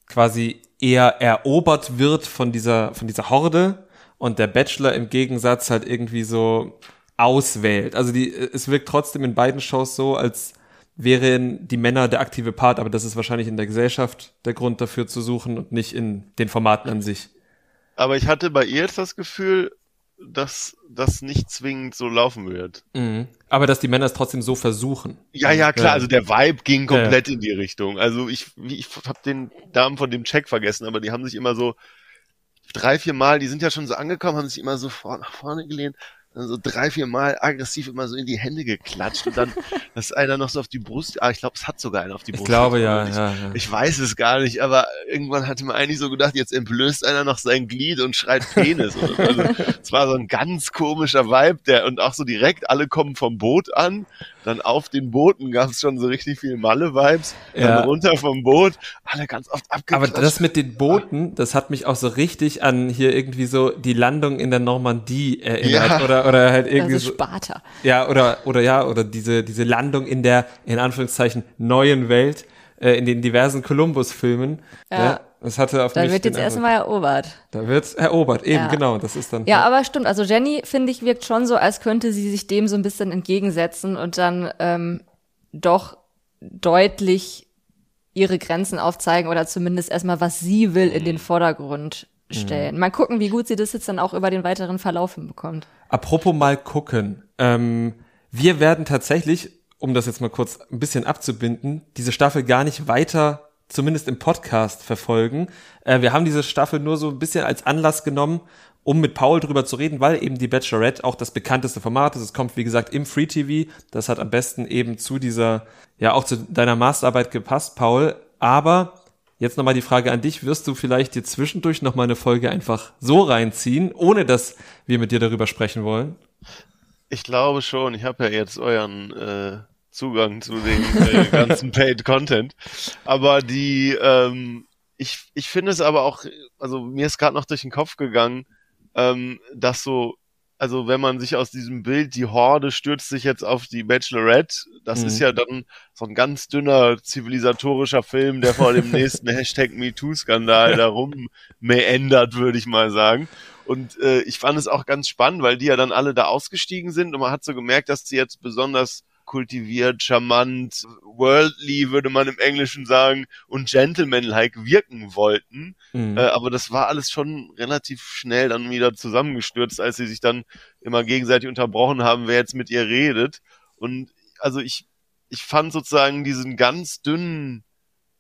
quasi eher erobert wird von dieser, von dieser Horde und der Bachelor im Gegensatz halt irgendwie so auswählt. Also die, es wirkt trotzdem in beiden Shows so, als wären die Männer der aktive Part, aber das ist wahrscheinlich in der Gesellschaft der Grund dafür zu suchen und nicht in den Formaten an sich. Aber ich hatte bei ihr jetzt das Gefühl, dass das nicht zwingend so laufen wird. Mhm. Aber dass die Männer es trotzdem so versuchen. Ja, ja, klar. Ja. Also der Vibe ging komplett ja. in die Richtung. Also ich, ich habe den Damen von dem Check vergessen, aber die haben sich immer so drei, vier Mal, die sind ja schon so angekommen, haben sich immer so vor, nach vorne gelehnt so drei, vier Mal aggressiv immer so in die Hände geklatscht und dann, dass einer noch so auf die Brust, ah, ich glaube, es hat sogar einer auf die Brust. Ich glaube, ja, ich, ja, ja. Ich weiß es gar nicht, aber irgendwann hatte man eigentlich so gedacht, jetzt entblößt einer noch sein Glied und schreit Penis. also, es war so ein ganz komischer Vibe, der, und auch so direkt, alle kommen vom Boot an, dann auf den Booten gab es schon so richtig viel Malle-Vibes, ja. dann runter vom Boot, alle ganz oft abgeklatscht. Aber das mit den Booten, das hat mich auch so richtig an hier irgendwie so die Landung in der Normandie erinnert, ja. oder oder halt irgendwie ist Sparta. So, ja, oder oder ja, oder diese diese Landung in der in Anführungszeichen neuen Welt äh, in den diversen Columbus Filmen. Ja. ja. Das hatte auf da wird jetzt erstmal erobert. Da wird erobert, eben ja. genau. Das ist dann. Ja, aber stimmt. Also Jenny finde ich wirkt schon so, als könnte sie sich dem so ein bisschen entgegensetzen und dann ähm, doch deutlich ihre Grenzen aufzeigen oder zumindest erstmal, was sie will, in den Vordergrund stellen. Mhm. Mal gucken, wie gut sie das jetzt dann auch über den weiteren Verlauf hinbekommt. Apropos mal gucken. Ähm, wir werden tatsächlich, um das jetzt mal kurz ein bisschen abzubinden, diese Staffel gar nicht weiter, zumindest im Podcast, verfolgen. Äh, wir haben diese Staffel nur so ein bisschen als Anlass genommen, um mit Paul drüber zu reden, weil eben die Bachelorette auch das bekannteste Format ist. Es kommt, wie gesagt, im Free TV. Das hat am besten eben zu dieser, ja, auch zu deiner Masterarbeit gepasst, Paul. Aber Jetzt nochmal die Frage an dich. Wirst du vielleicht dir zwischendurch nochmal eine Folge einfach so reinziehen, ohne dass wir mit dir darüber sprechen wollen? Ich glaube schon. Ich habe ja jetzt euren äh, Zugang zu dem äh, ganzen Paid Content. Aber die, ähm, ich, ich finde es aber auch, also mir ist gerade noch durch den Kopf gegangen, ähm, dass so also wenn man sich aus diesem Bild, die Horde stürzt sich jetzt auf die Bachelorette, das mhm. ist ja dann so ein ganz dünner zivilisatorischer Film, der vor dem nächsten Hashtag MeToo-Skandal darum meandert, würde ich mal sagen. Und äh, ich fand es auch ganz spannend, weil die ja dann alle da ausgestiegen sind und man hat so gemerkt, dass sie jetzt besonders kultiviert, charmant, worldly, würde man im Englischen sagen, und gentlemanlike wirken wollten. Mhm. Äh, aber das war alles schon relativ schnell dann wieder zusammengestürzt, als sie sich dann immer gegenseitig unterbrochen haben, wer jetzt mit ihr redet. Und also ich, ich fand sozusagen diesen ganz dünnen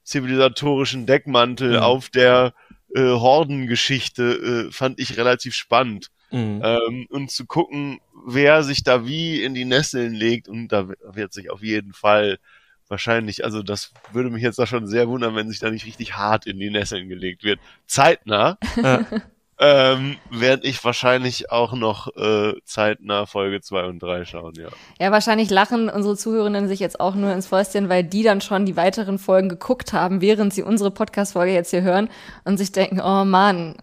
zivilisatorischen Deckmantel mhm. auf der äh, Hordengeschichte äh, fand ich relativ spannend. Mhm. Ähm, und zu gucken, wer sich da wie in die Nesseln legt und da wird sich auf jeden Fall wahrscheinlich, also das würde mich jetzt da schon sehr wundern, wenn sich da nicht richtig hart in die Nesseln gelegt wird. Zeitnah. ähm, werde ich wahrscheinlich auch noch äh, zeitnah Folge 2 und 3 schauen, ja. Ja, wahrscheinlich lachen unsere Zuhörenden sich jetzt auch nur ins Fäustchen, weil die dann schon die weiteren Folgen geguckt haben, während sie unsere Podcast-Folge jetzt hier hören und sich denken, oh Mann,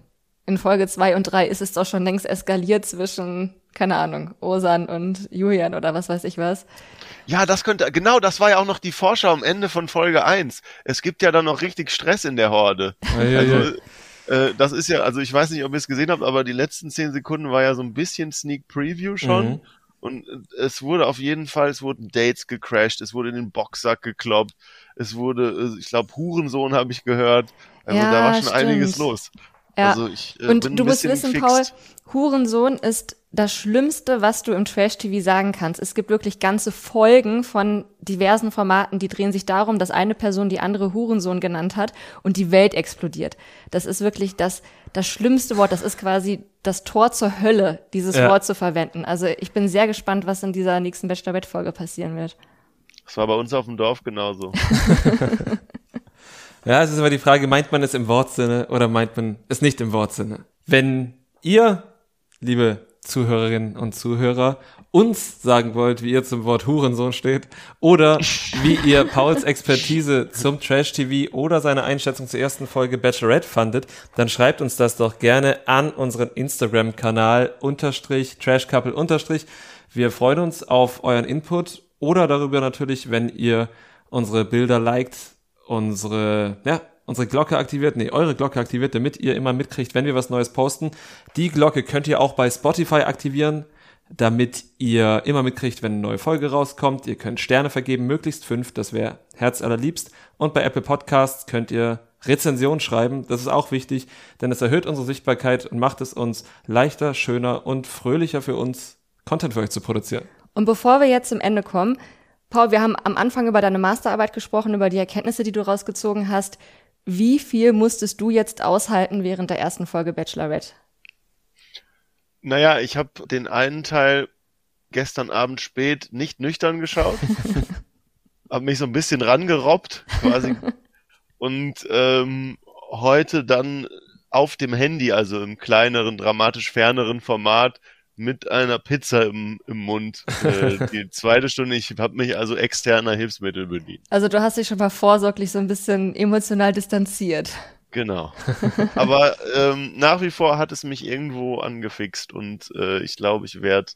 in Folge 2 und 3 ist es doch schon längst eskaliert zwischen, keine Ahnung, Osan und Julian oder was weiß ich was. Ja, das könnte, genau, das war ja auch noch die Vorschau am Ende von Folge 1. Es gibt ja dann noch richtig Stress in der Horde. Ja, ja, also, ja. Äh, das ist ja, also ich weiß nicht, ob ihr es gesehen habt, aber die letzten 10 Sekunden war ja so ein bisschen Sneak Preview schon. Mhm. Und es wurde auf jeden Fall, es wurden Dates gecrashed, es wurde in den Boxsack gekloppt, es wurde, äh, ich glaube, Hurensohn habe ich gehört. Also ja, da war schon stimmt. einiges los. Ja. Also ich äh, Und bin du ein musst wissen, fixt. Paul, Hurensohn ist das Schlimmste, was du im Trash-TV sagen kannst. Es gibt wirklich ganze Folgen von diversen Formaten, die drehen sich darum, dass eine Person die andere Hurensohn genannt hat und die Welt explodiert. Das ist wirklich das, das schlimmste Wort. Das ist quasi das Tor zur Hölle, dieses Ja. Wort zu verwenden. Also ich bin sehr gespannt, was in dieser nächsten Bachelorette-Folge passieren wird. Das war bei uns auf dem Dorf genauso. Ja, es ist aber die Frage, meint man es im Wortsinne oder meint man es nicht im Wortsinne? Wenn ihr, liebe Zuhörerinnen und Zuhörer, uns sagen wollt, wie ihr zum Wort Hurensohn steht oder wie ihr Pauls Expertise zum Trash-TV oder seine Einschätzung zur ersten Folge Bachelorette fandet, dann schreibt uns das doch gerne an unseren Instagram-Kanal unterstrich Trashcouple unterstrich. Wir freuen uns auf euren Input oder darüber natürlich, wenn ihr unsere Bilder liked, unsere, ja, unsere Glocke aktiviert, nee, eure Glocke aktiviert, damit ihr immer mitkriegt, wenn wir was Neues posten. Die Glocke könnt ihr auch bei Spotify aktivieren, damit ihr immer mitkriegt, wenn eine neue Folge rauskommt. Ihr könnt Sterne vergeben, möglichst fünf, das wäre herzallerliebst. Und bei Apple Podcasts könnt ihr Rezension schreiben, das ist auch wichtig, denn es erhöht unsere Sichtbarkeit und macht es uns leichter, schöner und fröhlicher für uns, Content für euch zu produzieren. Und bevor wir jetzt zum Ende kommen, Paul, wir haben am Anfang über deine Masterarbeit gesprochen, über die Erkenntnisse, die du rausgezogen hast. Wie viel musstest du jetzt aushalten während der ersten Folge Bachelorette? Naja, ich habe den einen Teil gestern Abend spät nicht nüchtern geschaut, habe mich so ein bisschen rangerobbt quasi und ähm, heute dann auf dem Handy, also im kleineren, dramatisch ferneren Format mit einer Pizza im, im Mund. Äh, die zweite Stunde, ich habe mich also externer Hilfsmittel bedient. Also du hast dich schon mal vorsorglich so ein bisschen emotional distanziert. Genau. Aber ähm, nach wie vor hat es mich irgendwo angefixt und äh, ich glaube, ich werde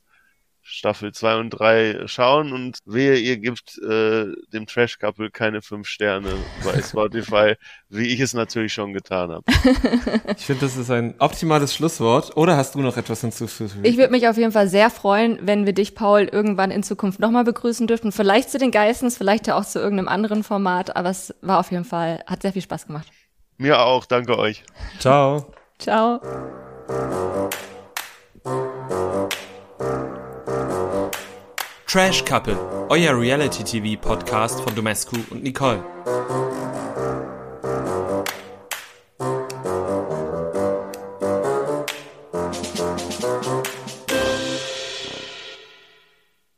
Staffel 2 und 3 schauen und wehe, ihr gebt äh, dem Trash Couple keine fünf Sterne bei Spotify, wie ich es natürlich schon getan habe. Ich finde, das ist ein optimales Schlusswort. Oder hast du noch etwas hinzuzufügen? Ich würde mich auf jeden Fall sehr freuen, wenn wir dich, Paul, irgendwann in Zukunft nochmal begrüßen dürften. Vielleicht zu den Geissens, vielleicht ja auch zu irgendeinem anderen Format, aber es war auf jeden Fall, hat sehr viel Spaß gemacht. Mir auch, danke euch. Ciao. Ciao. Trash Couple, euer Reality-TV-Podcast von Domescu und Nicole.